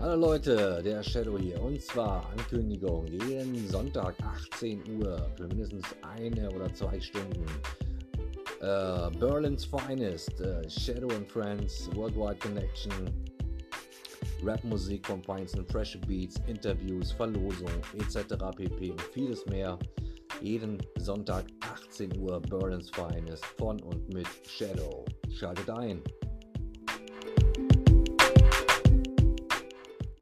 Hallo Leute, der Shadow hier und zwar Ankündigung jeden Sonntag 18 Uhr für mindestens eine oder zwei Stunden. Uh, Berlin's Finest, uh, Shadow and Friends, Worldwide Connection, Rapmusik von Pines and Fresh Beats, Interviews, Verlosung etc. pp. und vieles mehr. Jeden Sonntag 18 Uhr Berlin's Finest von und mit Shadow. Schaltet ein.